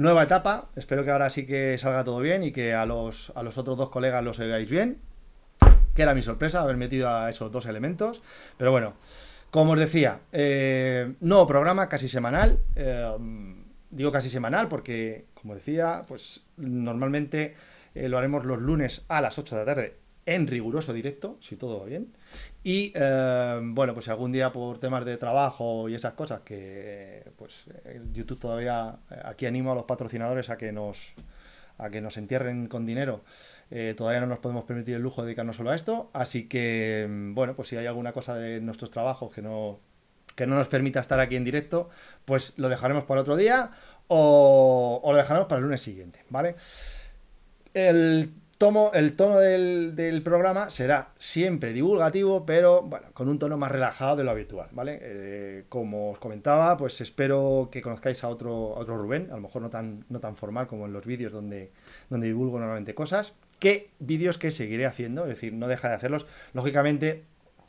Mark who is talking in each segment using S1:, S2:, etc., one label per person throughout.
S1: nueva etapa. Espero que ahora sí que salga todo bien y que a los, a los otros dos colegas los oigáis bien. Que era mi sorpresa haber metido a esos dos elementos. Pero bueno, como os decía, eh, nuevo programa casi semanal. Eh, digo casi semanal porque, como decía, pues normalmente eh, lo haremos los lunes a las 8 de la tarde en riguroso directo, si todo va bien. Y eh, bueno, pues algún día por temas de trabajo y esas cosas que pues YouTube todavía aquí animo a los patrocinadores a que nos a que nos entierren con dinero. Eh, todavía no nos podemos permitir el lujo de dedicarnos solo a esto, así que bueno, pues si hay alguna cosa de nuestros trabajos que no que no nos permita estar aquí en directo, pues lo dejaremos para otro día o, o lo dejaremos para el lunes siguiente, ¿vale? El tomo, el tono del, programa será siempre divulgativo, pero bueno, con un tono más relajado de lo habitual, ¿vale? Eh, como os comentaba, pues espero que conozcáis a otro, otro Rubén, a lo mejor no tan, no tan formal como en los vídeos donde, donde divulgo normalmente cosas. ¿Qué vídeos que seguiré haciendo? Es decir, no dejaré de hacerlos. Lógicamente,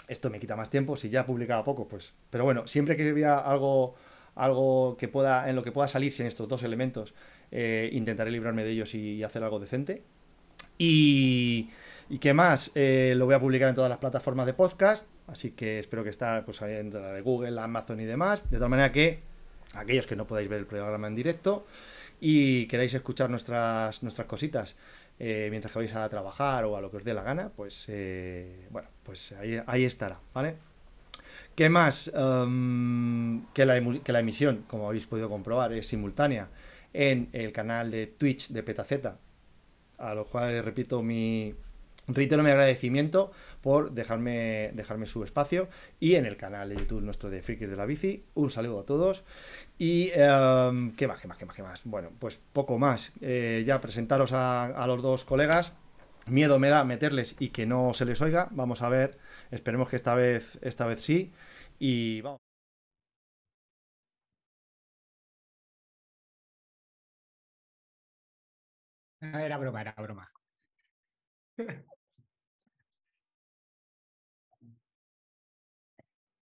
S1: esto me quita más tiempo, si ya he publicado poco, pues. Pero bueno, siempre que vea algo, algo que pueda, en lo que pueda salirse en estos dos elementos, eh, intentaré librarme de ellos y hacer algo decente. Y, y qué más, eh, lo voy a publicar en todas las plataformas de podcast, así que espero que está pues, en la de Google, Amazon y demás, de tal manera que aquellos que no podáis ver el programa en directo y queráis escuchar nuestras, nuestras cositas eh, mientras que vais a trabajar o a lo que os dé la gana, pues eh, bueno, pues ahí, ahí, estará, ¿vale? ¿Qué más? Um, que, la, que la emisión, como habéis podido comprobar, es simultánea en el canal de Twitch de Petaceta a lo cual repito mi reitero mi agradecimiento por dejarme, dejarme su espacio y en el canal de YouTube nuestro de Frikis de la Bici. Un saludo a todos. Y em, qué más, qué más, qué más, qué más. Bueno, pues poco más. Eh, ya presentaros a, a, los dos colegas. Miedo me da meterles y que no se les oiga. Vamos a ver. Esperemos que esta vez, esta vez sí. Y vamos.
S2: Era broma, era broma.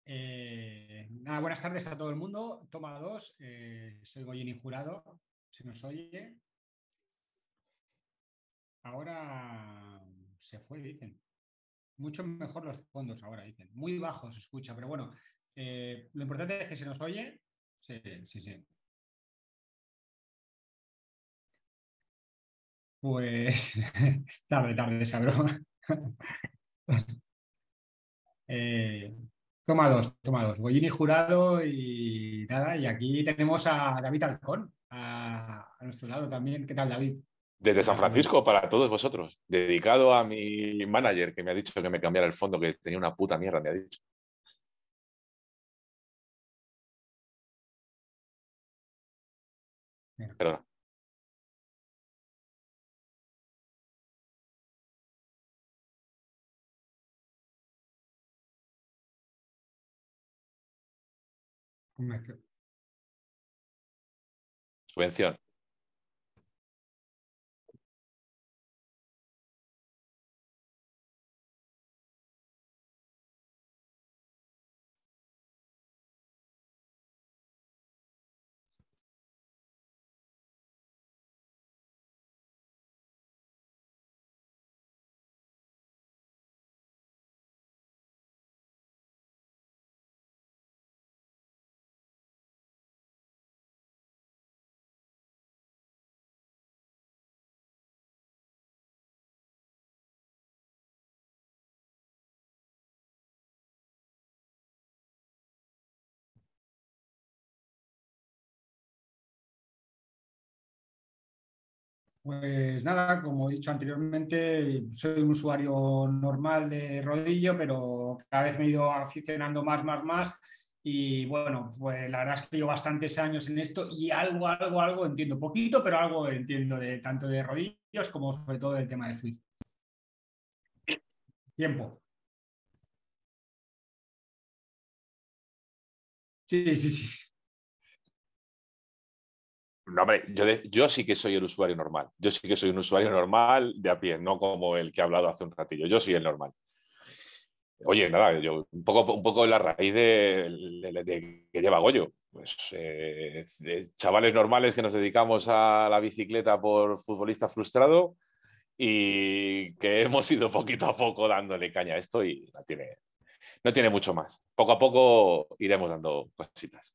S2: Eh, nada, buenas tardes a todo el mundo. Toma dos. Eh, soy Goyeni Jurado. Se nos oye. Ahora se fue, dicen. Mucho mejor los fondos ahora, dicen. Muy bajos se escucha, pero bueno, eh, lo importante es que se nos oye. Sí, sí, sí. Pues tarde, tarde esa broma. eh, toma dos, toma dos. Bollini jurado y nada, y aquí tenemos a David Alcón, a, a nuestro lado también. ¿Qué tal, David?
S3: Desde San Francisco para todos vosotros, dedicado a mi manager que me ha dicho que me cambiara el fondo, que tenía una puta mierda, me ha dicho. Perdona. Subvención.
S2: Pues nada, como he dicho anteriormente, soy un usuario normal de rodillo, pero cada vez me he ido aficionando más, más, más. Y bueno, pues la verdad es que llevo bastantes años en esto y algo, algo, algo entiendo. Poquito, pero algo entiendo de tanto de rodillos como sobre todo del tema de Swift. Tiempo. Sí, sí, sí.
S3: No, hombre, yo, yo, sí que soy el usuario normal. Yo sí que soy un usuario normal de a pie, no como el que ha hablado hace un ratillo. Yo soy el normal. Oye, nada, yo un poco, un poco la raíz de, que lleva Goyo. pues, eh, chavales normales que nos dedicamos a la bicicleta por futbolista frustrado y que hemos ido poquito a poco dándole caña a esto y no tiene, no tiene mucho más. Poco a poco iremos dando cositas.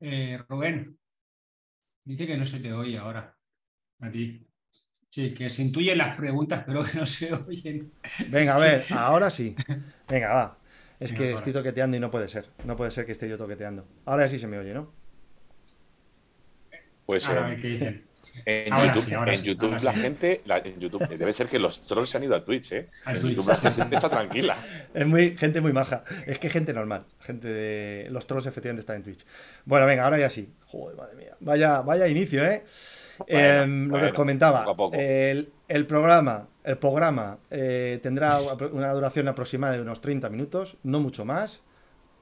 S2: Eh, Rubén, dice que no se te oye ahora. A ti. Sí, que se intuyen las preguntas, pero que no se oyen.
S1: Venga, a ver, ahora sí. Venga, va. Es
S2: Venga,
S1: que
S2: ahora.
S1: estoy toqueteando y no puede ser. No puede ser que esté yo toqueteando. Ahora sí se me oye, ¿no?
S3: Pues
S2: Ahora, a
S3: en,
S2: ver qué dicen.
S3: En
S2: Ahora
S3: YouTube,
S2: sí, ahora
S3: en
S2: sí,
S3: YouTube
S2: ahora
S3: la
S2: sí.
S3: gente, la- en YouTube, debe ser que los trolls se han ido a Twitch, ¿eh?
S2: A
S3: en
S2: Twitch.
S3: YouTube la gente está tranquila.
S1: Es muy, gente muy maja. Es que gente normal. Gente de. Los trolls efectivamente están en Twitch. Bueno, venga, ahora ya sí. Joder, madre mía. Vaya, vaya inicio, ¿eh?
S3: Bueno,
S1: Em, lo que
S3: bueno,
S1: os comentaba.
S3: poco a poco.
S1: El, el programa, el programa eh, tendrá una duración aproximada de unos 30 minutos, no mucho más.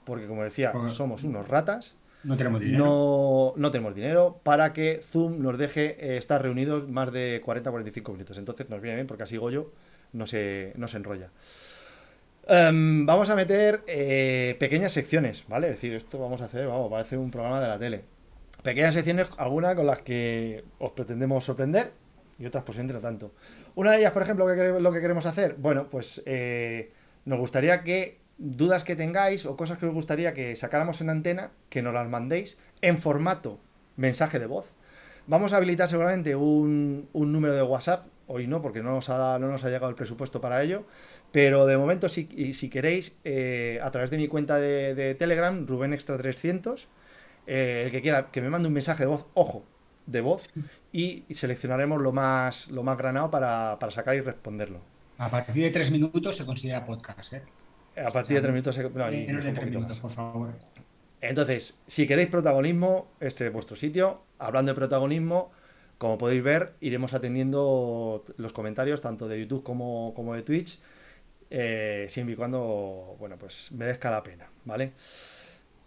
S1: Porque, como decía, somos unos ratas.
S2: No tenemos dinero.
S1: No, tenemos dinero para que Zoom nos deje eh, estar reunidos más de 40-45 minutos. Entonces nos viene bien porque así Goyo no se, no se enrolla. Em, vamos a meter eh, pequeñas secciones, ¿vale? Es decir, esto vamos a hacer, vamos, parece un programa de la tele. Pequeñas secciones, algunas con las que os pretendemos sorprender y otras posiblemente no tanto. Una de ellas, por ejemplo, ¿qué quere- lo que queremos hacer, bueno, pues eh, nos gustaría que dudas que tengáis o cosas que os gustaría que sacáramos en antena, que nos las mandéis en formato mensaje de voz. Vamos a habilitar seguramente un, un número de WhatsApp, hoy no, porque no nos ha, no nos ha llegado el presupuesto para ello, pero de momento, si, si queréis, eh, a través de mi cuenta de, de Telegram, Rubén Extra 300, eh, el que quiera que me mande un mensaje de voz, ojo, de voz, y seleccionaremos lo más, lo más granado para, para sacar y responderlo.
S2: A partir de tres minutos se considera podcast, ¿eh?
S1: A partir de tres minutos, no, y
S2: Menos de tres minutos, por favor.
S1: Entonces, si queréis protagonismo, este es vuestro sitio. Hablando de protagonismo, como podéis ver, iremos atendiendo los comentarios tanto de YouTube como, como de Twitch, eh, siempre y cuando, bueno, pues merezca la pena, ¿vale?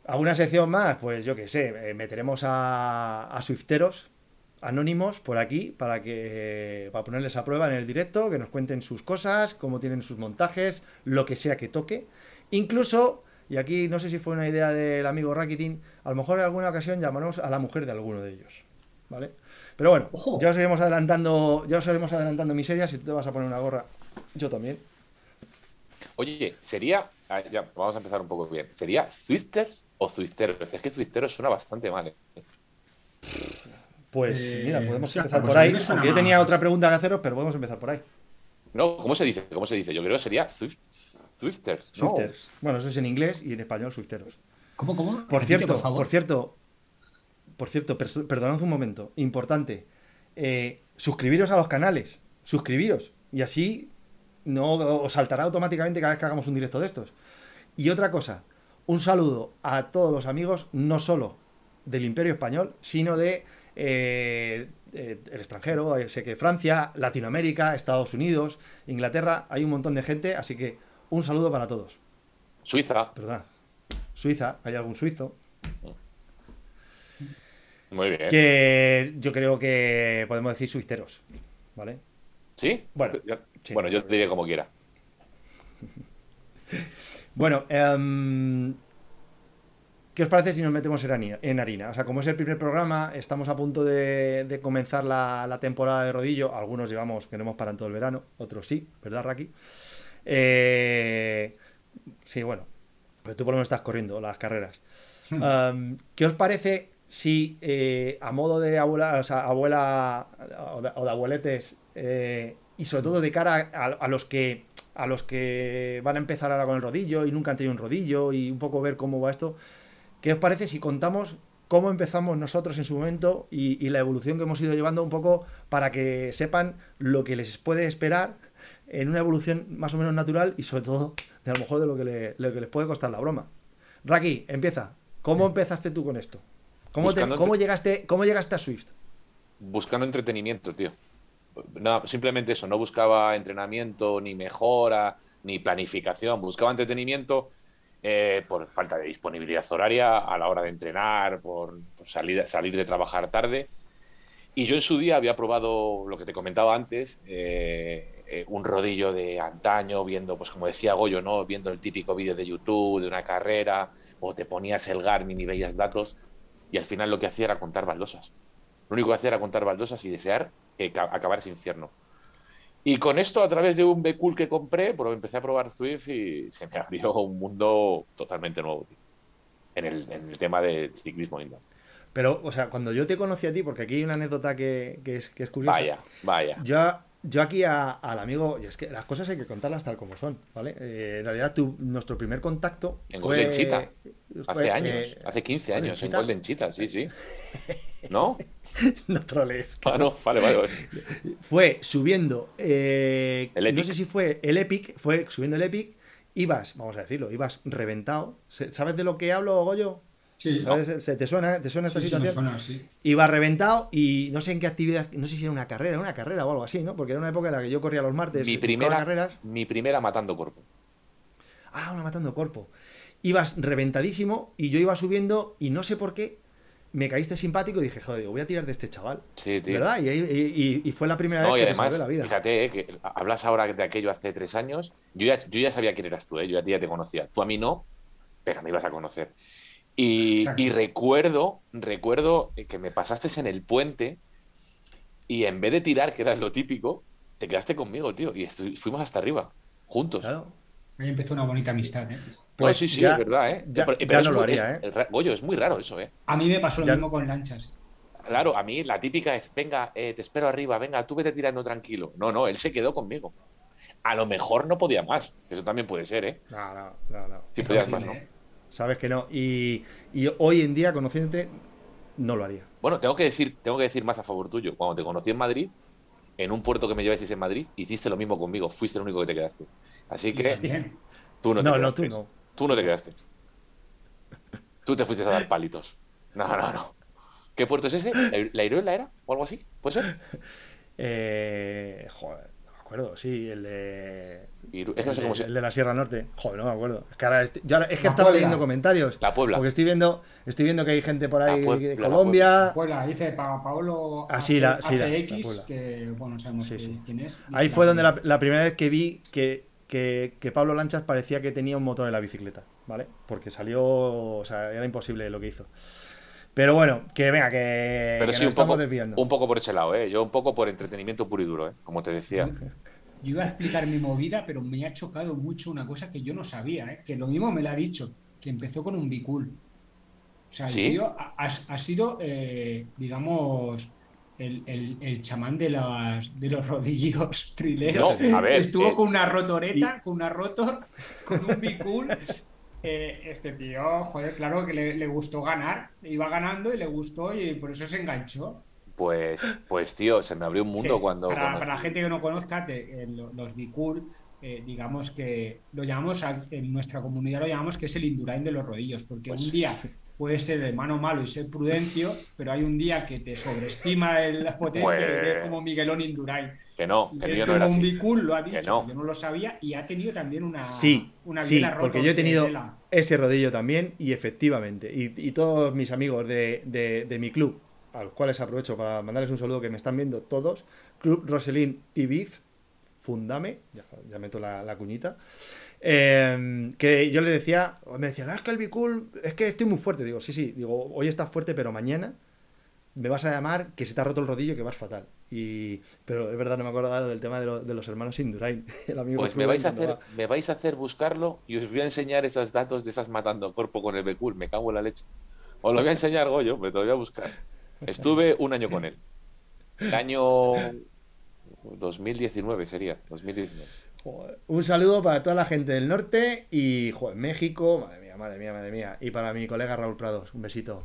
S1: ¿Alguna sección más? Pues yo qué sé, eh, meteremos a, a Swifteros anónimos por aquí para que para ponerles a prueba en el directo, que nos cuenten sus cosas, cómo tienen sus montajes, lo que sea que toque. Incluso, y aquí no sé si fue una idea del amigo Rakitin, a lo mejor en alguna ocasión llamaremos a la mujer de alguno de ellos. ¿Vale? Pero bueno,
S2: Ojo.
S1: ya os iremos adelantando, ya os iremos adelantando miserias, si tú te vas a poner una gorra, yo también.
S3: Oye, sería, ah, ya, vamos a empezar un poco bien, ¿sería Zwifters o Zwifteros? Es que Zwifteros suena bastante mal. ¿eh?
S1: Pues
S2: Eh,
S1: mira, podemos
S2: hostia,
S1: empezar por ahí, aunque yo tenía otra pregunta que haceros, pero podemos empezar por ahí.
S3: No, ¿cómo se dice? ¿Cómo se dice? Yo creo que sería. ¿no?
S1: Swifters. Bueno, eso es en inglés y en español Swifteros.
S2: ¿Cómo, cómo?
S1: Por
S2: Repite,
S1: cierto,
S2: por, favor.
S1: por cierto, por cierto, perdonad un momento, importante. eh, suscribiros a los canales, suscribiros. Y así no os saltará automáticamente cada vez que hagamos un directo de estos. Y otra cosa, un saludo a todos los amigos, no solo del Imperio Español, sino de eh, eh, el extranjero, eh, sé que Francia, Latinoamérica, Estados Unidos, Inglaterra, hay un montón de gente, así que un saludo para todos.
S3: Suiza.
S1: ¿Verdad? Suiza, hay algún suizo.
S3: Muy bien.
S1: Que yo creo que podemos decir suisteros, ¿vale?
S3: ¿Sí?
S1: Bueno,
S3: Yo-
S1: sí.
S3: bueno, yo diré como quiera.
S1: Bueno, em, ¿qué os parece si nos metemos en harina? En harina? O sea, como es el primer programa, estamos a punto de, de comenzar la, la temporada de rodillo. Algunos llevamos que no hemos parado en todo el verano, otros sí, ¿verdad, Raki? Eh, sí, bueno, pero tú por lo menos estás corriendo las carreras. Um, ¿Qué os parece si eh, a modo de abuela, o sea, abuela o de, o de abueletes eh, y sobre todo de cara a, a los que a los que van a empezar ahora con el rodillo y nunca han tenido un rodillo y un poco ver cómo va esto, ¿qué os parece si contamos cómo empezamos nosotros en su momento y, la evolución que hemos ido llevando un poco para que sepan lo que les puede esperar en una evolución más o menos natural y sobre todo de a lo mejor de lo que, lo que les puede costar la broma. Raki, empieza. ¿Cómo empezaste tú con esto? ¿Cómo, cómo, llegaste, ¿Cómo llegaste a Swift?
S3: Buscando entretenimiento, tío. No, simplemente eso, no buscaba entrenamiento, ni mejora, ni planificación, buscaba entretenimiento eh, por falta de disponibilidad horaria a la hora de entrenar, por, salir, de trabajar tarde. Y yo en su día había probado lo que te comentaba antes, eh, eh, un rodillo de antaño, viendo, pues como decía Goyo, ¿no? viendo el típico vídeo de YouTube de una carrera, o te ponías el Garmin y veías datos, y al final lo que hacía era contar baldosas. Lo único que hacía era contar baldosas y desear acabar ese infierno. Y con esto, a través de un B-Cool que compré, pues empecé a probar Swift y se me abrió un mundo totalmente nuevo en, el, tema del ciclismo indoor.
S1: Pero, o sea, cuando yo te conocí a ti, porque aquí hay una anécdota que, es, que es curiosa.
S3: Vaya, vaya.
S1: Yo, yo aquí al amigo, y es que las cosas hay que contarlas tal como son, ¿vale? Eh, en realidad, tu, nuestro primer contacto.
S3: En Golden Cheetah. Hace años, eh, hace 15 años, en Golden Cheetah, sí, sí. ¿No?
S1: no troles.
S3: Ah, no, vale, vale.
S1: Fue subiendo. Eh,
S3: el
S1: no sé si fue el Epic, fue subiendo el Epic. Ibas, vamos a decirlo, ibas reventado. ¿Sabes de lo que hablo, Goyo?
S2: Sí.
S1: ¿Sabes? ¿Te suena, ¿Te suena esta situación?
S2: suena, sí.
S1: Iba reventado y no sé en qué actividad, no sé si era una carrera, una carrera o algo así, ¿no? Porque era una época en la que yo corría los martes.
S3: Mi primera, carreras. mi primera matando cuerpo.
S1: Ah, una matando cuerpo. Ibas reventadísimo y yo iba subiendo y no sé por qué me caíste simpático y dije, joder, voy a tirar de este chaval.
S3: Sí, tío.
S1: ¿Verdad? Y, fue la primera vez que además, te la vida.
S3: Fíjate, eh, que hablas ahora de aquello hace tres años. Yo ya, yo ya sabía quién eras tú, ¿eh? yo ya, te conocía. Tú a mí no, pero me ibas a conocer. Y, recuerdo, recuerdo que me pasaste en el puente y en vez de tirar, que era lo típico, te quedaste conmigo, tío. Y fuimos hasta arriba, juntos.
S2: Claro. Ahí empezó una bonita amistad, ¿eh?
S3: Pues sí, sí, es verdad, ¿eh?
S1: Ya, pero, no lo haría,
S3: ¿eh? Goyo, es muy raro eso, ¿eh?
S2: A mí me pasó lo mismo con lanchas.
S3: Claro, a mí la típica es, venga, eh, te espero arriba, venga, tú vete tirando tranquilo. No, no, él se quedó conmigo. A lo mejor no podía más. Eso también puede ser, ¿eh?
S1: No, no, no. no.
S3: Si podías más, ¿no? ¿eh?
S1: Sabes que no. Y, y, hoy en día, conociéndote, no lo haría.
S3: Bueno, tengo que decir, tengo que decir más a favor tuyo. Cuando te conocí en Madrid, en un puerto que me llevasteis en Madrid, hiciste lo mismo conmigo. Fuiste el único que te quedaste. Así que. Tú no, te no, tú no. Tú no te quedaste. Tú te fuiste a dar palitos. No, no, no. ¿Qué puerto es ese? ¿La Iruela era? ¿O algo así? ¿Puede ser?
S1: Eh, joder, acuerdo. Sí, el de.
S3: Es que no sé cómo
S1: se... el de la Sierra Norte. Joder, no me acuerdo. Es que, ahora es que estaba leyendo comentarios.
S3: La Puebla.
S1: Porque estoy viendo, estoy viendo que hay gente por ahí de Colombia.
S2: Puebla, dice Paolo
S1: ah, sí, la, sí,
S2: X, que bueno, sabemos quién es.
S1: Ahí fue donde la, primera vez que vi que que, Pablo Lanchas parecía que tenía un motor en la bicicleta, ¿vale? Porque salió, o sea, era imposible lo que hizo. Pero bueno, que venga, que,
S3: Pero sí, un poco, un poco por ese lado, ¿eh? Yo un poco por entretenimiento puro y duro, ¿eh? Como te decía.
S2: Yo iba a explicar mi movida, pero me ha chocado mucho una cosa que yo no sabía, ¿eh? Que lo mismo me lo ha dicho, que empezó con un bicul. O sea, el tío ha, sido, eh, digamos, el, el, chamán de, las, de los rodillos trileros. Estuvo eh, con una rotoreta, con una rotor, con un bicul. Eh, este tío, joder, claro que le, gustó ganar. Iba ganando y le gustó y por eso se enganchó.
S3: Pues, pues tío, se me abrió un mundo cuando.
S2: Para, la gente que no conozca, eh, los bicul, digamos que lo llamamos, en nuestra comunidad lo llamamos que es el Indurain de los rodillos, porque un pues día puede ser de mano malo y ser prudencio, pero hay un día que te sobreestima la potencia pues como Miguelón Indurain.
S3: Que no, que yo no era
S2: un
S3: así.
S2: lo ha dicho, yo no lo sabía y ha tenido también una
S1: Sí, una sí, porque yo he tenido ese rodillo también y efectivamente, y, todos mis amigos de, de, mi club, a los cuales aprovecho para mandarles un saludo que me están viendo todos, Club Roselín y Beef, Fundame, ya, meto la, la cuñita, Em, que yo le decía, me decía, es que el Bicool, es que estoy muy fuerte. Digo, sí, sí, digo, hoy estás fuerte, pero mañana me vas a llamar que se te ha roto el rodillo que vas fatal. Y, pero es verdad, no me acuerdo del tema de, los hermanos Indurain.
S3: El amigo pues me vais, a hacer, me vais a hacer buscarlo y os voy a enseñar esos datos de esas matando cuerpo con el Bicool. Me cago en la leche. Os lo voy a enseñar, Goyo, pero te lo voy a buscar. Estuve un año con él. El año 2019 sería, 2019.
S1: Un saludo para toda la gente del norte y joder, México, madre mía, madre mía, madre mía. Y para mi colega Raúl Prados, un besito.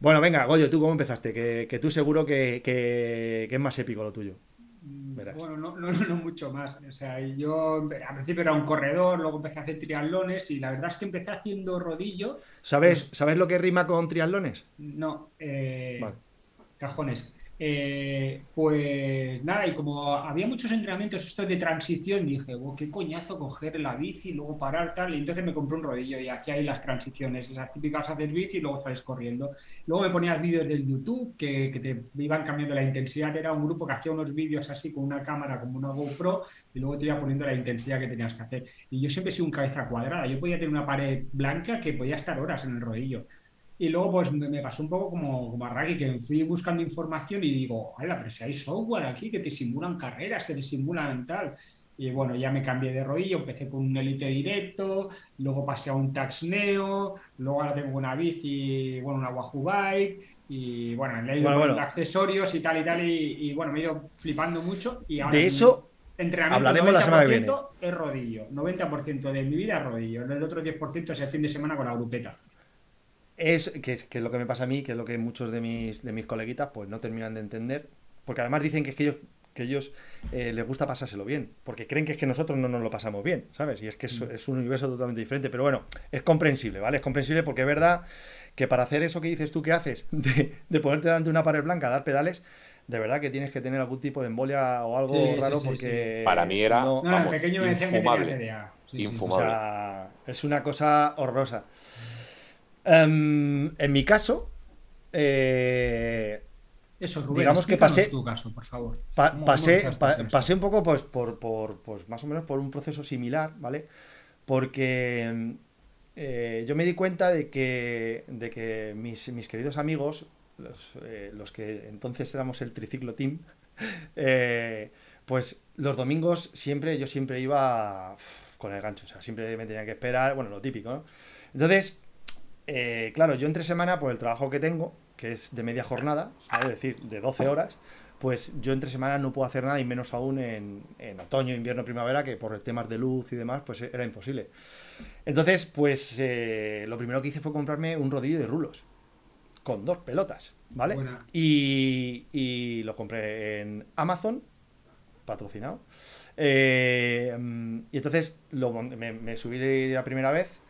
S1: Bueno, venga, Goyo, ¿tú cómo empezaste? Que, tú seguro que, que, es más épico lo tuyo.
S2: Mm, bueno, no, no, no, mucho más. O sea, yo al principio era un corredor, luego empecé a hacer triatlones y la verdad es que empecé haciendo rodillo.
S1: ¿Sabes, ¿sabes lo que rima con triatlones?
S2: No, eh, cajones. Eh, pues nada, y como había muchos entrenamientos estos de transición, dije, oh, qué coñazo coger la bici y luego parar tal, y entonces me compré un rodillo y hacía ahí las transiciones, esas típicas hacer bici y luego sales corriendo. Luego me ponía vídeos del YouTube que, que, te iban cambiando la intensidad, era un grupo que hacía unos vídeos así con una cámara como una GoPro y luego te iba poniendo la intensidad que tenías que hacer. Y yo siempre sido un cabeza cuadrada, yo podía tener una pared blanca que podía estar horas en el rodillo. Y luego pues me, pasó un poco como, como a Raggy, que fui buscando información y digo, hala, pero si hay software aquí que te simulan carreras, que te simulan tal. Y bueno, ya me cambié de rodillo, empecé con un Elite directo, luego pasé a un Tax Neo, luego ahora tengo una bici, bueno, una Wahoo Bike, y bueno, le he ido accesorios y tal y tal, y, bueno, me he ido flipando mucho. Y
S1: ahora de eso hablaremos la semana que viene.
S2: Es rodillo, 90% de mi vida es rodillo, el otro 10% es el fin de semana con la grupeta
S1: es que, es que lo que me pasa a mí, que es lo que muchos de mis, de mis coleguitas pues no terminan de entender, porque además dicen que es que ellos que ellos eh, les gusta pasárselo bien, porque creen que es que nosotros no nos lo pasamos bien, ¿sabes? Y es que es, mm. es, un universo totalmente diferente, pero bueno, es comprensible, ¿vale? Es comprensible porque es verdad que para hacer eso que dices tú que haces, de, de ponerte delante de una pared blanca, dar pedales, de verdad que tienes que tener algún tipo de embolia o algo raro porque...
S3: Para mí era, no, vamos, pequeño infumable.
S1: infumable. O sea, es una cosa horrorosa. Em, en mi caso, eh,
S2: eso, digamos que pasé, tu caso, por favor.
S1: pasé, pasé un poco pues, por, por, pues, más o menos por un proceso similar, ¿vale? Porque eh, yo me di cuenta de que, de que mis, mis queridos amigos, los, eh, los, que entonces éramos el triciclo team, pues los domingos siempre, yo siempre iba con el gancho, o sea, siempre me tenía que esperar, bueno, lo típico, ¿no? Entonces, eh, claro, yo entre semana, por el trabajo que tengo, que es de media jornada, es decir, de 12 horas, pues yo entre semana no puedo hacer nada y menos aún en, otoño, invierno, primavera, que por temas de luz y demás, pues era imposible. Entonces, pues eh, lo primero que hice fue comprarme un rodillo de rulos, con dos pelotas, ¿vale? Y, lo compré en Amazon, patrocinado. Eh, y entonces me, me subí la primera vez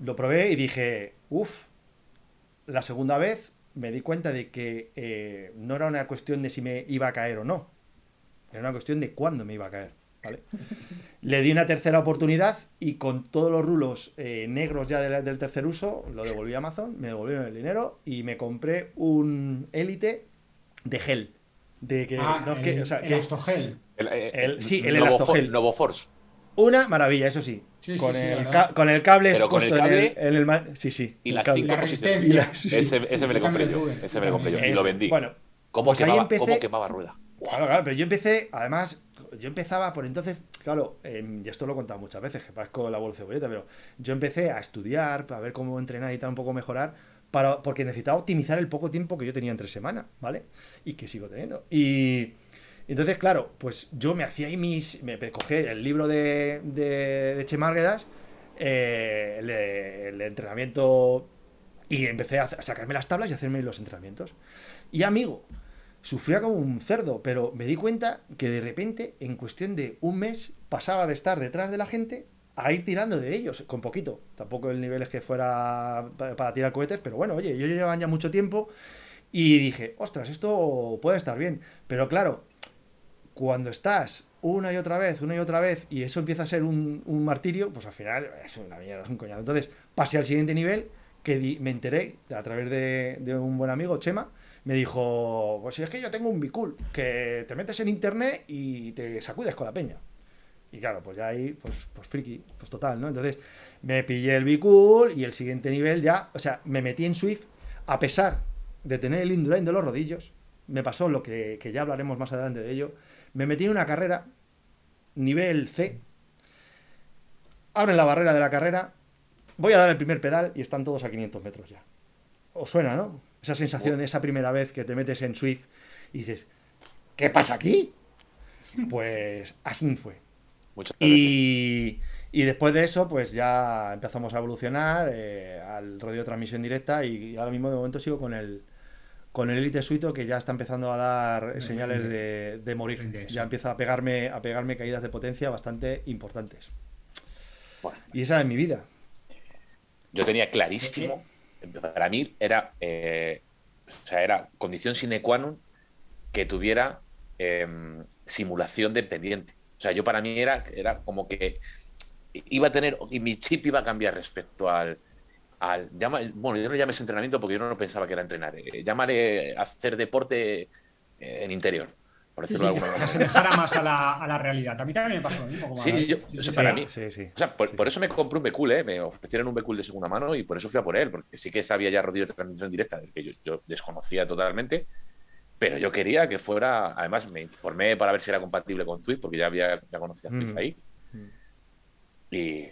S1: lo probé y dije, uff, la segunda vez me di cuenta de que eh, no era una cuestión de si me iba a caer o no, era una cuestión de cuándo me iba a caer. Le di una tercera oportunidad y con todos los rulos eh, negros ya del tercer uso, lo devolví a Amazon, me devolvieron el dinero y me compré un Elite de gel. De que,
S2: ah, no, el, que, o sea, que,
S1: el, sí, el Elastogel.
S3: Novo Force.
S1: Una maravilla, eso sí. con, el con, el cable expuesto en, el, en, el, Sí, sí.
S3: Y las cinco posiciones. ese, me lo compré yo. Ese me lo compré yo. Y lo vendí. Bueno, ¿Cómo, pues quemaba, ¿Cómo quemaba rueda?
S1: Claro, claro, pero yo empecé, además, yo empezaba por entonces, claro, y esto lo he contado muchas veces, que parezco la bolsa cebolleta, pero yo empecé a estudiar, para ver cómo entrenar y tal, un poco mejorar, para, porque necesitaba optimizar el poco tiempo que yo tenía entre semana, ¿vale? Y que sigo teniendo. Y, entonces, claro, pues yo me hacía ahí mis. Me cogí el libro de, de, de eh, el, entrenamiento. Y empecé a, sacarme las tablas y hacerme los entrenamientos. Y amigo, sufría como un cerdo, pero me di cuenta que de repente, en cuestión de un mes, pasaba de estar detrás de la gente a ir tirando de ellos, con poquito. Tampoco el nivel es que fuera para tirar cohetes, pero bueno, oye, yo llevaba ya mucho tiempo y dije, ostras, esto puede estar bien. Pero claro, cuando estás una y otra vez, una y otra vez, y eso empieza a ser un, martirio, pues al final es una mierda, es un coñado. Entonces pasé al siguiente nivel, que me enteré a través de, un buen amigo, Chema, me dijo, pues es que yo tengo un Bicool, que te metes en internet y te sacudes con la peña. Y claro, pues ya ahí, pues, pues friki, pues total, ¿no? Entonces me pillé el Bicool y el siguiente nivel ya, o sea, me metí en Swift, a pesar de tener el Indurain de los rodillos, me pasó lo que, que ya hablaremos más adelante de ello, me metí en una carrera, nivel C. Abren la barrera de la carrera. Voy a dar el primer pedal y están todos a 500 metros ya. ¿Os suena, no? Esa sensación de esa primera vez que te metes en Swift y dices, ¿qué pasa aquí? Pues así fue. Y, y después de eso, pues ya empezamos a evolucionar eh, al rodillo de transmisión directa y ahora mismo de momento sigo con el con el Elite Suito que ya está empezando a dar señales de, de morir. Ya empieza a pegarme, a pegarme caídas de potencia bastante importantes.
S3: Bueno.
S1: Y esa es mi vida.
S3: Yo tenía clarísimo, para mí era, eh, o sea, era condición sine qua non que tuviera em, simulación de pendiente. O sea, yo para mí era, era como que iba a tener, y mi chip iba a cambiar respecto al, al llama, bueno, yo no llames entrenamiento porque yo no pensaba que era entrenar, eh, llámale hacer deporte eh, en interior, por decirlo
S2: sí,
S3: de
S2: que
S3: alguna
S2: se
S3: manera.
S2: asemejara más a la, a la realidad. A mí también me pasó lo mismo.
S3: Sí, yo-
S2: sí,
S3: o sea,
S2: sí.
S3: para mí-
S1: Sí, sí.
S3: O sea, por,
S1: Sí,
S3: por
S1: sí.
S3: eso me compré un Becul, ¿eh? Me ofrecieron un Becul de segunda mano y por eso fui a por él, porque sí que sabía ya rodillo de transmisión directa, del que yo, yo desconocía totalmente, pero yo quería que fuera, además me informé para ver si era compatible con Swift, porque ya había ya conocía a Swift
S1: Mm.
S3: ahí.
S1: Mm.
S3: Y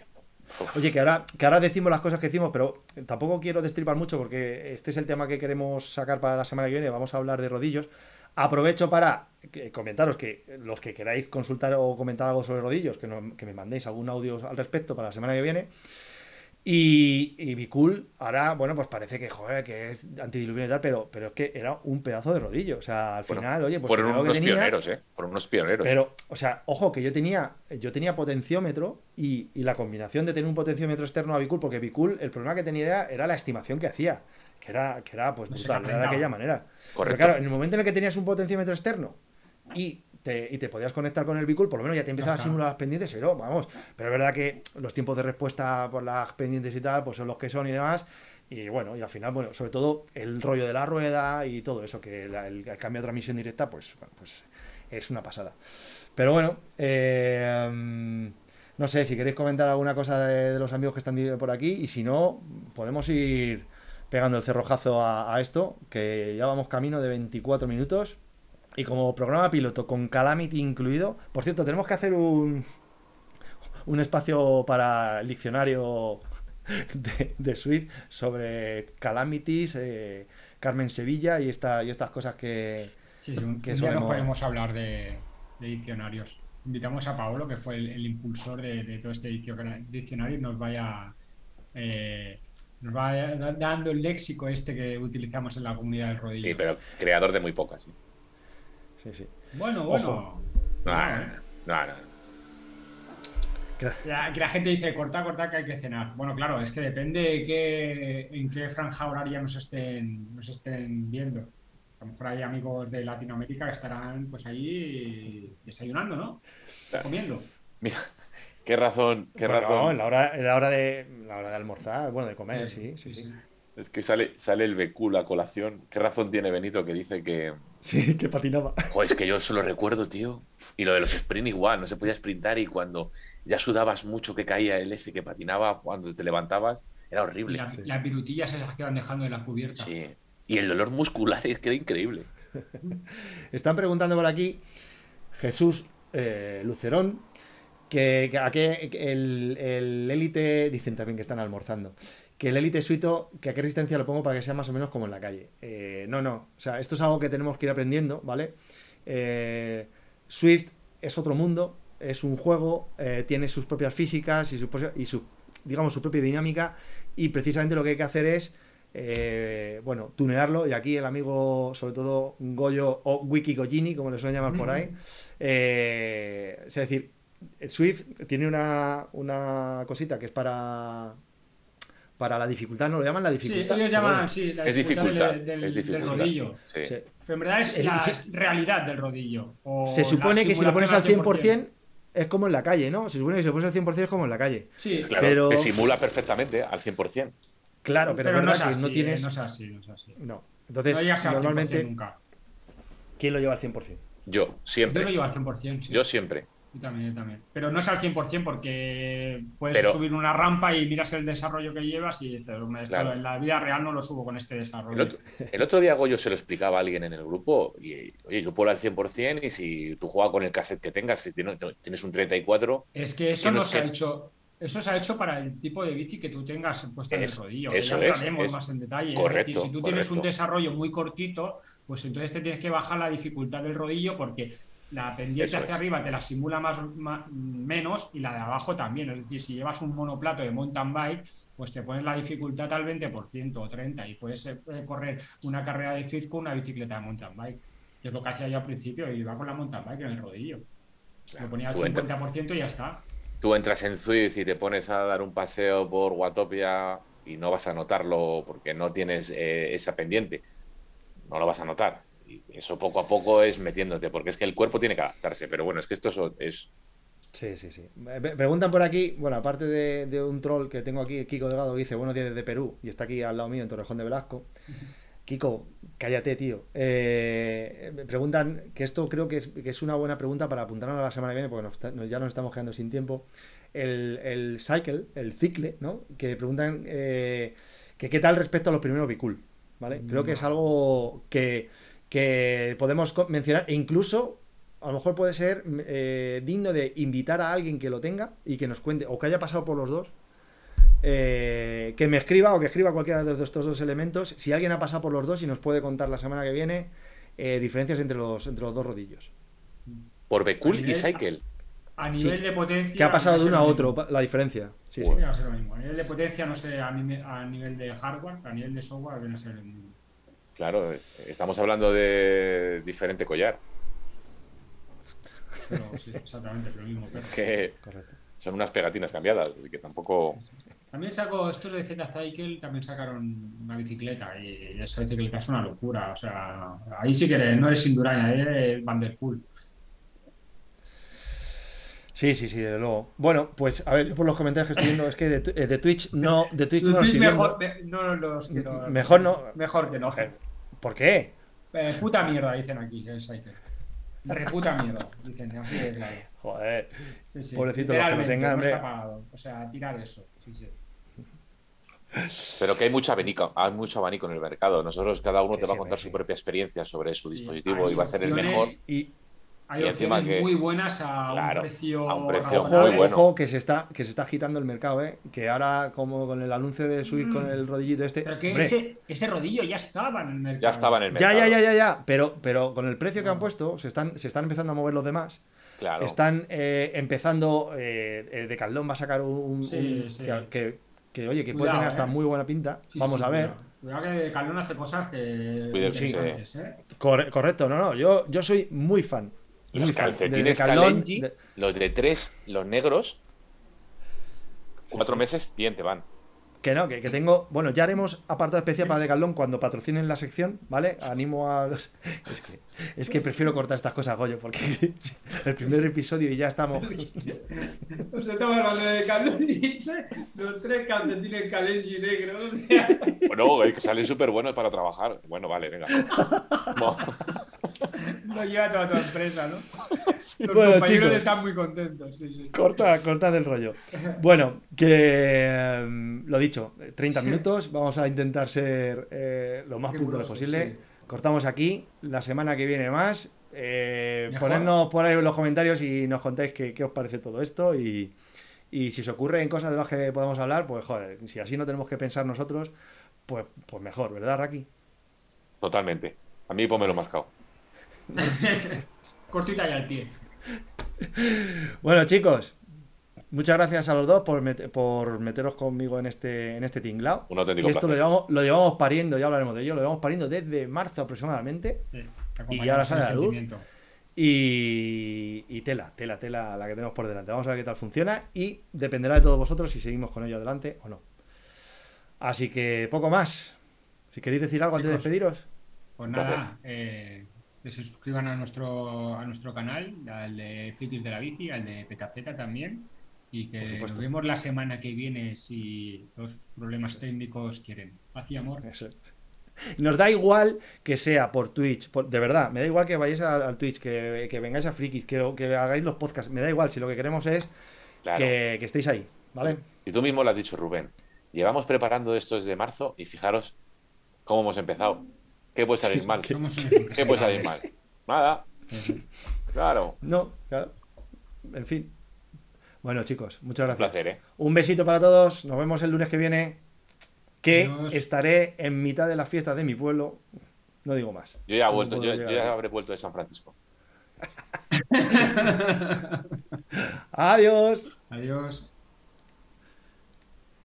S1: Oye, que ahora, que ahora decimos las cosas que decimos, pero tampoco quiero destripar mucho porque este es el tema que queremos sacar para la semana que viene. Vamos a hablar de rodillos. Aprovecho para comentaros que los que queráis consultar o comentar algo sobre rodillos, que, que me mandéis algún audio al respecto para la semana que viene. Y, y Bicool, ahora, bueno, pues parece que, joder, que es antidiluvio y tal, pero, pero es que era un pedazo de rodillo. O sea, al
S3: Bueno,
S1: final, oye, pues
S3: fueron unos
S1: tenía,
S3: pioneros, ¿eh? Fueron unos pioneros.
S1: pero, o sea, ojo, que yo tenía, yo tenía potenciómetro y, y la combinación de tener un potenciómetro externo a Bicool, porque Bicool, el problema que tenía era, era la estimación que hacía, que era, que era pues
S2: No se
S1: brutal, era de aquella manera. Pero
S3: Correcto.
S1: claro, en el momento en el que tenías un potenciómetro externo y te, y te podías conectar con el Bicool, por lo menos ya te empezaba a simular las pendientes, pero vamos, pero es verdad que los tiempos de respuesta por las pendientes y tal, pues son los que son y demás. Y bueno, y al final, bueno, sobre todo el rollo de la rueda y todo eso, que la- el, el cambio de transmisión directa, pues, bueno, pues es una pasada. Pero bueno, eh, no sé si queréis comentar alguna cosa de, de los amigos que están por aquí y si no, podemos ir pegando el cerrojazo a, a esto, que ya vamos camino de 24 minutos. Y como programa piloto con Calamity incluido, por cierto, tenemos que hacer un, un espacio para el diccionario de, de Swift sobre Calamities, eh, Carmen Sevilla y, esta, y estas cosas que,
S2: Sí, sí, un,
S1: que
S2: un día
S1: solemos-
S2: nos podemos hablar de, de diccionarios. Invitamos a Paolo, que fue el, el impulsor de, de todo este diccio- diccionario, y nos vaya eh, nos va da- dando el léxico este que utilizamos en la comunidad del rodillo.
S3: Sí, pero creador de muy pocas. ¿sí?
S1: Sí, sí.
S2: Bueno,
S1: Ojo.
S2: bueno.
S3: No,
S2: Bueno,
S3: no, no, no.
S2: La, que la gente dice corta, corta, que hay que cenar. Bueno, claro, es que depende de qué, en qué franja horaria nos estén, nos estén viendo. A lo mejor hay amigos de Latinoamérica que estarán pues allí desayunando, ¿no? Comiendo.
S3: Mira, qué razón, qué
S1: Bueno,
S3: razón.
S1: en la hora, en la hora de la hora de almorzar, bueno, de comer, sí, sí, sí.
S3: Es que sale, sale el Becul a colación. ¿Qué razón tiene Benito que dice que.
S1: Sí, que patinaba.
S3: Joder, es que yo solo recuerdo, tío. Y lo de los sprint igual, no se podía sprintar y cuando ya sudabas mucho que caía el este que patinaba cuando te levantabas, era horrible.
S2: la-
S1: Sí.
S2: Las virutillas esas que van dejando en la cubierta.
S3: Sí. Y el dolor muscular es que era increíble.
S1: Están preguntando por aquí Jesús eh, Lucerón que, que a qué que el, el élite dicen también que están almorzando que el élite suito que a qué resistencia lo pongo para que sea más o menos como en la calle. Eh, no no o sea esto es algo que tenemos que ir aprendiendo vale Eh, Swift es otro mundo es un juego eh, tiene sus propias físicas y su, propia- y su digamos su propia dinámica y precisamente lo que hay que hacer es bueno, tunearlo y aquí el amigo, sobre todo Goyo o Wiki Gojini, como le suelen llamar por ahí, es decir, Swift tiene una, una cosita que es para para la dificultad, ¿no? Lo llaman la
S2: Sí,
S1: dificultad.
S2: ellos
S1: pero
S2: llaman
S1: bueno.
S2: sí, la
S3: Es
S2: dificultad
S3: dificultad.
S2: del, del-
S3: es
S2: del
S3: dificultad.
S2: rodillo.
S3: Sí.
S1: Sí.
S2: Pero en verdad es la
S1: sí.
S2: realidad del rodillo. o
S1: Se supone que si lo pones al
S2: simulación
S1: 100% es como en la calle, ¿no? Se supone que si lo pones al 100% es como en la calle.
S2: Sí,
S3: Claro,
S1: Pero-
S3: te simula perfectamente al 100%.
S1: Claro, pero, es
S2: no es
S1: que
S2: así,
S1: no
S2: eh,
S1: tienes...
S2: no es así, no es así.
S1: No. Entonces,
S2: no 100%
S1: normalmente,
S2: nunca.
S1: ¿quién lo lleva al 100%?
S3: Yo,
S2: Yo
S3: siempre.
S2: lo llevo al 100%, sí.
S3: Yo siempre.
S2: Yo también, yo también. Pero no es al 100% porque puedes
S3: Pero-
S2: subir una rampa y miras el desarrollo que llevas y dices, "Hombre, esto
S3: Claro.
S2: en la vida real no lo subo con este desarrollo.
S3: El otro, el otro día Goyo se lo explicaba a alguien en el grupo y, oye, yo puedo al 100% y si tú juegas con el cassette que tengas, si tienes un 34,
S2: Es que eso
S3: no
S2: se ha hecho. Eso se ha hecho para el tipo de bici que tú tengas puesta en el
S3: Eso-
S2: rodillo. que
S3: eso
S2: ya
S3: es,
S2: más en detalle.
S3: correcto,
S2: es decir, si tú tienes un desarrollo muy cortito, pues entonces te tienes que bajar la dificultad del rodillo porque la pendiente
S3: Eso
S2: hacia
S3: es.
S2: arriba te la simula más, menos y la de abajo también. Es decir, si llevas un monoplato de mountain bike, pues te pones la dificultad al 20% o 30% y puedes eh, correr una carrera de con una bicicleta de mountain bike. Que es lo que hacía yo al principio, iba con la mountain bike en el rodillo. Le ponía al
S3: Tú entra-
S2: 50% y ya está.
S3: Tú entras en Zwift y te pones a dar un paseo por Watopia y no vas a notarlo porque no tienes eh, esa pendiente. No lo vas a notar. Y eso poco a poco es metiéndote, porque es que el cuerpo tiene que adaptarse. Pero bueno, es que esto es, es
S1: Sí, sí, sí. Preguntan por aquí, bueno, aparte de, de un troll que tengo aquí, Kiko Delgado, que dice, buenos días desde Perú, y está aquí al lado mío en Torrejón de Velasco. Kiko, cállate, tío. Eh, me preguntan, que esto creo que es, que es una buena pregunta para apuntarnos a la semana que viene, porque nos está- nos- ya nos estamos quedando sin tiempo. El, el cycle, el cicle, ¿no? Que preguntan eh, que qué tal respecto a los primeros Bicool, ¿vale? Creo que es algo que, que podemos mencionar e incluso a lo mejor puede ser eh, digno de invitar a alguien que lo tenga y que nos cuente, o que haya pasado por los dos, eh, que me escriba o que escriba cualquiera de estos dos elementos, si alguien ha pasado por los dos y nos puede contar la semana que viene eh, diferencias entre los, entre los dos rodillos.
S3: por Becul y Cycle.
S2: A nivel
S1: Sí.
S2: de potencia.
S1: ¿Qué ha pasado de uno a otro?
S2: mismo.
S1: La diferencia. Sí, sí.
S2: A ser lo mismo. A nivel de potencia, no sé, a, nivel de hardware, a nivel de software, viene a ser el mismo.
S3: Claro, es- estamos hablando de diferente collar.
S2: Pero sí, exactamente lo mismo. pero-
S3: Que
S1: Correcto.
S3: son unas pegatinas cambiadas, y que tampoco.
S2: También saco, estos de Z-Cycle también sacaron una bicicleta y esa bicicleta es una locura. O sea, ahí sí que eres- no eres Indurain, eres Van Der Poel.
S1: Sí, sí, sí, desde luego. Bueno, pues a ver, por los comentarios que estoy viendo, es que de, eh, de Twitch no, de Twitch no lo
S2: Twitch mejor, me- no los quiero-
S1: Mejor no.
S2: Mejor que no.
S1: ¿Por qué?
S2: Eh, puta mierda, dicen aquí. Reputa mierda, dicen, así de claro.
S1: Joder.
S2: Sí, sí,
S1: Pobrecito, los que lo tengan,
S2: no
S1: hombre.
S2: pagado. O sea, tirar eso. Sí, sí.
S3: Pero que hay mucho abanico, hay mucho abanico en el mercado. Nosotros, cada uno
S1: Que
S3: te va a contar su propia experiencia sobre su
S2: Sí,
S3: dispositivo y va a ser el mejor.
S1: Y
S2: Hay
S3: Y encima
S2: opciones
S3: que-
S2: muy buenas a
S3: Claro,
S2: un precio.
S3: a un precio
S1: ojo,
S3: muy bueno.
S1: ojo, que se está, que se está agitando el mercado, ¿eh? Que ahora, como con el anuncio de Swift
S2: Mm.
S1: con el rodillito este.
S2: Pero que
S1: hombre,
S2: ese, ese rodillo ya estaba en el mercado.
S3: Ya estaba en el
S1: ya,
S3: mercado.
S1: ya, ya, ya, ya. Pero, pero con el precio que han
S2: Ah.
S1: puesto, se están, se están empezando a mover los demás.
S3: Claro.
S1: Están eh, empezando. Eh, eh, Decathlon va a sacar un.
S2: Sí,
S1: un-
S2: sí.
S1: Que, que- que, oye, que puede
S2: Cuidado,
S1: tener hasta
S2: eh.
S1: muy buena pinta.
S2: Sí,
S1: Vamos
S2: sí,
S1: a ver.
S2: Cuidado, cuidado que Calón hace cosas que.
S3: Cuídense.
S2: ¿eh?
S1: Corre- correcto, no, no. Yo, yo soy muy fan.
S3: Los
S1: de
S3: calcetines
S1: Decathlon,
S3: Kalenji,
S1: de-
S3: los de tres, los negros, cuatro meses, bien te van.
S1: Que no, que, que tengo. Bueno, ya haremos apartado especial para Decathlon cuando patrocinen la sección, ¿vale? Animo a los. Es que, es que prefiero cortar estas cosas, Goyo, porque el primer episodio y ya estamos.
S2: Pues estamos hablando de Calón y dice los tres calcetines Calenji negros.
S3: Bueno, es que salen súper buenos para trabajar. Bueno, vale, venga. No.
S2: Lo lleva toda tu empresa, ¿no? Los
S1: Bueno,
S2: compañeros
S1: chicos.
S2: están muy contentos. Sí, sí.
S1: Corta, corta del rollo. Bueno, que em, lo dicho, 30 minutos. Vamos a intentar ser eh, lo más puntuales posible.
S2: sí.
S1: Cortamos aquí. La semana que viene más. Eh, ponednos por ahí en los comentarios y nos contáis qué, qué os parece todo esto. Y, y si se ocurren cosas de las que podamos hablar, pues joder, si así no tenemos que pensar nosotros, pues, pues mejor, ¿verdad, Raki?
S3: Totalmente. A mí pónmelo mascado.
S2: Cortita y al pie.
S1: Bueno, chicos, muchas gracias a los dos por, met- por meteros conmigo en este, en este tinglao.
S3: Un auténtico
S1: Y esto lo llevamos, lo llevamos pariendo, ya hablaremos de ello, lo llevamos pariendo desde marzo aproximadamente.
S2: Sí,
S1: Y ahora sale la luz. Y, y tela, tela, tela la que tenemos por delante. Vamos a ver qué tal funciona y dependerá de todos vosotros si seguimos con ello adelante o no. Así que poco más. Si queréis decir algo antes de despediros.
S2: Pues nada, eh, que se suscriban a nuestro, a nuestro canal, al de Frikis de la Bici, al de Petapeta también. Y que nos vemos la semana que viene si los problemas técnicos quieren. Paz y amor.
S1: Eso Nos da igual que sea por Twitch, por- de verdad, me da igual que vayáis al, al Twitch, que, que vengáis a Frikis, que, que hagáis los podcasts, me da igual, si lo que queremos es
S3: Claro.
S1: que, que estéis ahí, ¿vale?
S3: Y tú mismo lo has dicho, Rubén. Llevamos preparando esto desde marzo y fijaros cómo hemos empezado. ¿Qué puede salir mal?
S2: Unos
S3: ¿Qué puede salir mal? Nada. Claro.
S1: No, claro. En fin. Bueno, chicos, muchas
S3: Un
S1: gracias.
S3: placer, ¿eh?
S1: Un besito para todos, nos vemos el lunes que viene, que
S2: Adiós.
S1: estaré en mitad de las fiestas de mi pueblo. No digo más.
S3: Yo ya, he
S1: ¿Cómo
S3: vuelto, yo, yo ya habré vuelto de San Francisco.
S1: Adiós.
S2: Adiós.